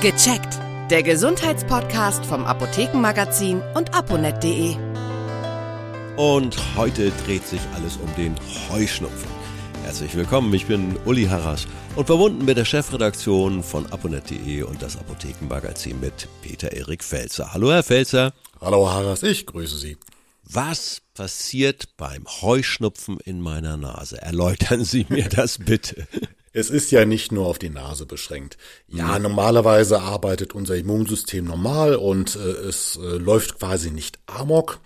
Gecheckt. Der Gesundheitspodcast vom Apothekenmagazin und aponet.de. Und heute dreht sich alles um den Heuschnupfen. Herzlich willkommen, ich bin Uli Harras und verbunden mit der Chefredaktion von aponet.de und das Apothekenmagazin mit Peter Erik Felzer. Hallo Herr Felzer. Hallo Harras, ich grüße Sie. Was passiert beim Heuschnupfen in meiner Nase? Erläutern Sie mir das bitte. Es ist ja nicht nur auf die Nase beschränkt. Ja, mhm. normalerweise arbeitet unser Immunsystem normal und äh, es äh, läuft quasi nicht amok.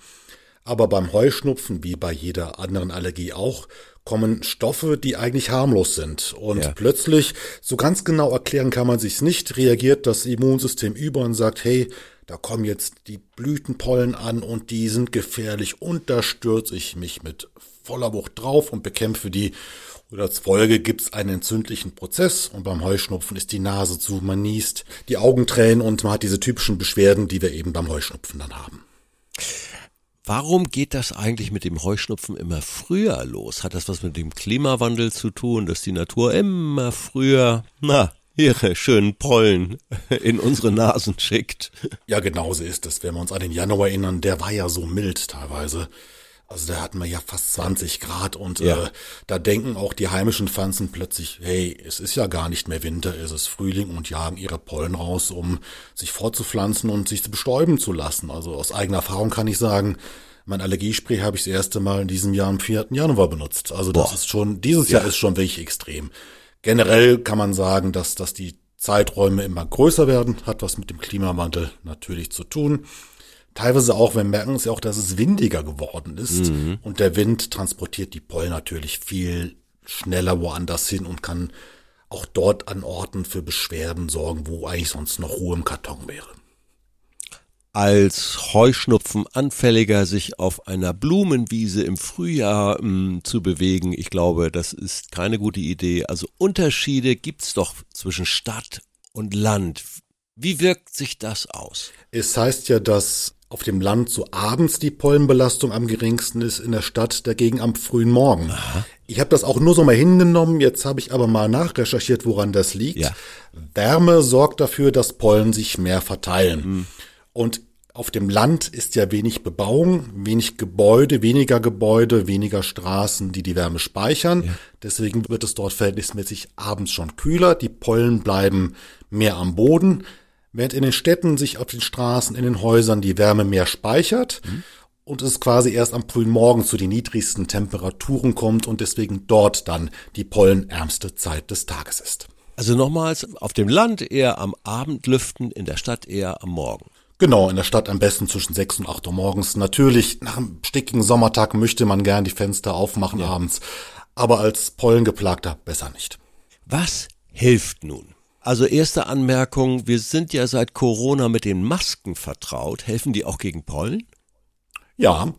Aber beim Heuschnupfen, wie bei jeder anderen Allergie auch, kommen Stoffe, die eigentlich harmlos sind. Und ja. plötzlich, so ganz genau erklären kann man sich's nicht, reagiert das Immunsystem über und sagt, hey, da kommen jetzt die Blütenpollen an und die sind gefährlich und da stürze ich mich mit voller Wucht drauf und bekämpfe die. Und als Folge gibt's einen entzündlichen Prozess und beim Heuschnupfen ist die Nase zu, man niest, die Augen tränen und man hat diese typischen Beschwerden, die wir eben beim Heuschnupfen dann haben. Warum geht das eigentlich mit dem Heuschnupfen immer früher los? Hat das was mit dem Klimawandel zu tun, dass die Natur immer früher, na, ihre schönen Pollen in unsere Nasen schickt? Ja, genauso ist es. Wenn wir uns an den Januar erinnern, der war ja so mild teilweise. Also da hatten wir ja fast 20 Grad und ja. äh, da denken auch die heimischen Pflanzen plötzlich, hey, es ist ja gar nicht mehr Winter, es ist Frühling und jagen ihre Pollen raus, um sich fortzupflanzen und sich bestäuben zu lassen. Also aus eigener Erfahrung kann ich sagen, mein Allergiespray habe ich das erste Mal in diesem Jahr am 4. Januar benutzt. Also das Boah. ist schon, dieses ja. Jahr ist schon wirklich extrem. Generell kann man sagen, dass, dass die Zeiträume immer größer werden, hat was mit dem Klimawandel natürlich zu tun. Teilweise auch, wir merken es ja auch, dass es windiger geworden ist mhm. und der Wind transportiert die Pollen natürlich viel schneller woanders hin und kann auch dort an Orten für Beschwerden sorgen, wo eigentlich sonst noch Ruhe im Karton wäre. Als Heuschnupfen anfälliger sich auf einer Blumenwiese im Frühjahr mh, hm, zu bewegen, ich glaube, das ist keine gute Idee. Also Unterschiede gibt's doch zwischen Stadt und Land. Wie wirkt sich das aus? Es heißt ja, dass auf dem Land so abends die Pollenbelastung am geringsten ist, in der Stadt dagegen am frühen Morgen. Aha. Ich habe das auch nur so mal hingenommen, jetzt habe ich aber mal nachrecherchiert, woran das liegt. Ja. Wärme sorgt dafür, dass Pollen sich mehr verteilen. Hm. Und auf dem Land ist ja wenig Bebauung, wenig Gebäude, weniger Gebäude, weniger Straßen, die die Wärme speichern. Ja. Deswegen wird es dort verhältnismäßig abends schon kühler. Die Pollen bleiben mehr am Boden. Während in den Städten sich auf den Straßen, in den Häusern die Wärme mehr speichert mhm. und es quasi erst am frühen Morgen zu den niedrigsten Temperaturen kommt und deswegen dort dann die pollenärmste Zeit des Tages ist. Also nochmals, auf dem Land eher am Abend lüften, in der Stadt eher am Morgen. Genau, in der Stadt am besten zwischen 6 und 8 Uhr morgens. Natürlich, nach einem stickigen Sommertag möchte man gern die Fenster aufmachen ja. abends, aber als Pollengeplagter besser nicht. Was hilft nun? Also erste Anmerkung, wir sind ja seit Corona mit den Masken vertraut. Helfen die auch gegen Pollen? Ja,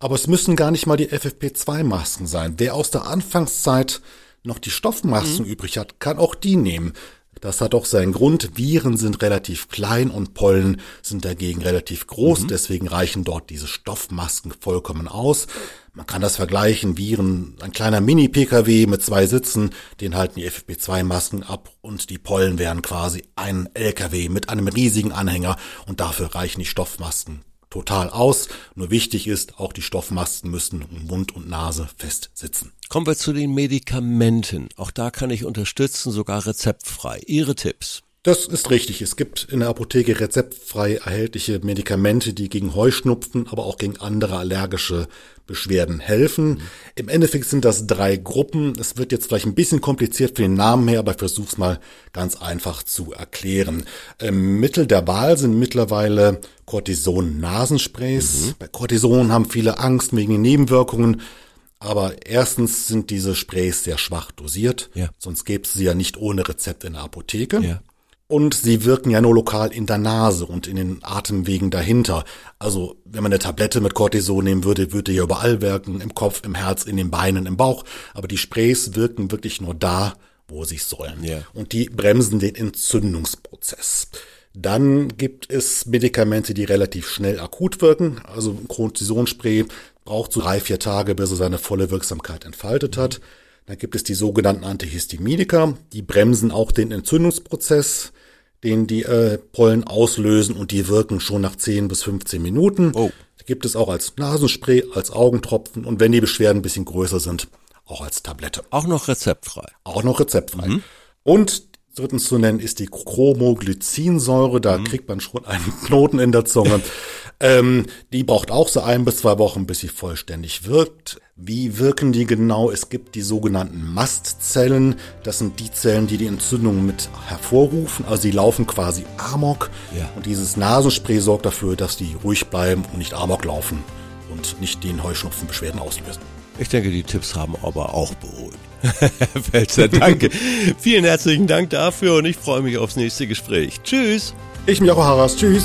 aber es müssen gar nicht mal die FFP2-Masken sein. Wer aus der Anfangszeit noch die Stoffmasken mhm. übrig hat, kann auch die nehmen. Das hat auch seinen Grund. Viren sind relativ klein und Pollen sind dagegen relativ groß. Mhm. Deswegen reichen dort diese Stoffmasken vollkommen aus. Man kann das vergleichen. Viren, ein kleiner Mini-Pkw mit zwei Sitzen, den halten die FFP2-Masken ab und die Pollen wären quasi ein LKW mit einem riesigen Anhänger und dafür reichen die Stoffmasken total aus. Nur wichtig ist, auch die Stoffmasken müssen Mund und Nase fest sitzen. Kommen wir zu den Medikamenten. Auch da kann ich unterstützen, sogar rezeptfrei. Ihre Tipps. Das ist richtig. Es gibt in der Apotheke rezeptfrei erhältliche Medikamente, die gegen Heuschnupfen, aber auch gegen andere allergische Beschwerden helfen. Mhm. Im Endeffekt sind das drei Gruppen. Es wird jetzt vielleicht ein bisschen kompliziert für den Namen her, aber ich versuche es mal ganz einfach zu erklären. Ähm, Mittel der Wahl sind mittlerweile Cortison-Nasensprays. Mhm. Bei Cortison haben viele Angst wegen den Nebenwirkungen. Aber erstens sind diese Sprays sehr schwach dosiert, ja. sonst gäbe es sie ja nicht ohne Rezept in der Apotheke. Ja. Und sie wirken ja nur lokal in der Nase und in den Atemwegen dahinter. Also wenn man eine Tablette mit Cortison nehmen würde, würde ja überall wirken, im Kopf, im Herz, in den Beinen, im Bauch. Aber die Sprays wirken wirklich nur da, wo sie sollen. Yeah. Und die bremsen den Entzündungsprozess. Dann gibt es Medikamente, die relativ schnell akut wirken. Also ein Cortisonspray braucht so drei, vier Tage, bis er seine volle Wirksamkeit entfaltet hat. Dann gibt es die sogenannten Antihistaminika, die bremsen auch den Entzündungsprozess. Den die äh, Pollen auslösen und die wirken schon nach 10 bis 15 Minuten. Oh. Gibt es auch als Nasenspray, als Augentropfen und wenn die Beschwerden ein bisschen größer sind, auch als Tablette. Auch noch rezeptfrei. Auch noch rezeptfrei. Und drittens zu nennen ist die Chromoglycinsäure. Da kriegt man schon einen Knoten in der Zunge. ähm, die braucht auch so ein bis zwei Wochen, bis sie vollständig wirkt. Wie wirken die genau? Es gibt die sogenannten Mastzellen. Das sind die Zellen, die die Entzündung mit hervorrufen. Also die laufen quasi amok. Ja. Und dieses Nasenspray sorgt dafür, dass die ruhig bleiben und nicht amok laufen und nicht den Heuschnupfenbeschwerden auslösen. Ich denke, die Tipps haben aber auch beruhigt. Herr Pelzer, danke. Vielen herzlichen Dank dafür und ich freue mich aufs nächste Gespräch. Tschüss. Ich mich auch, Haras. Tschüss.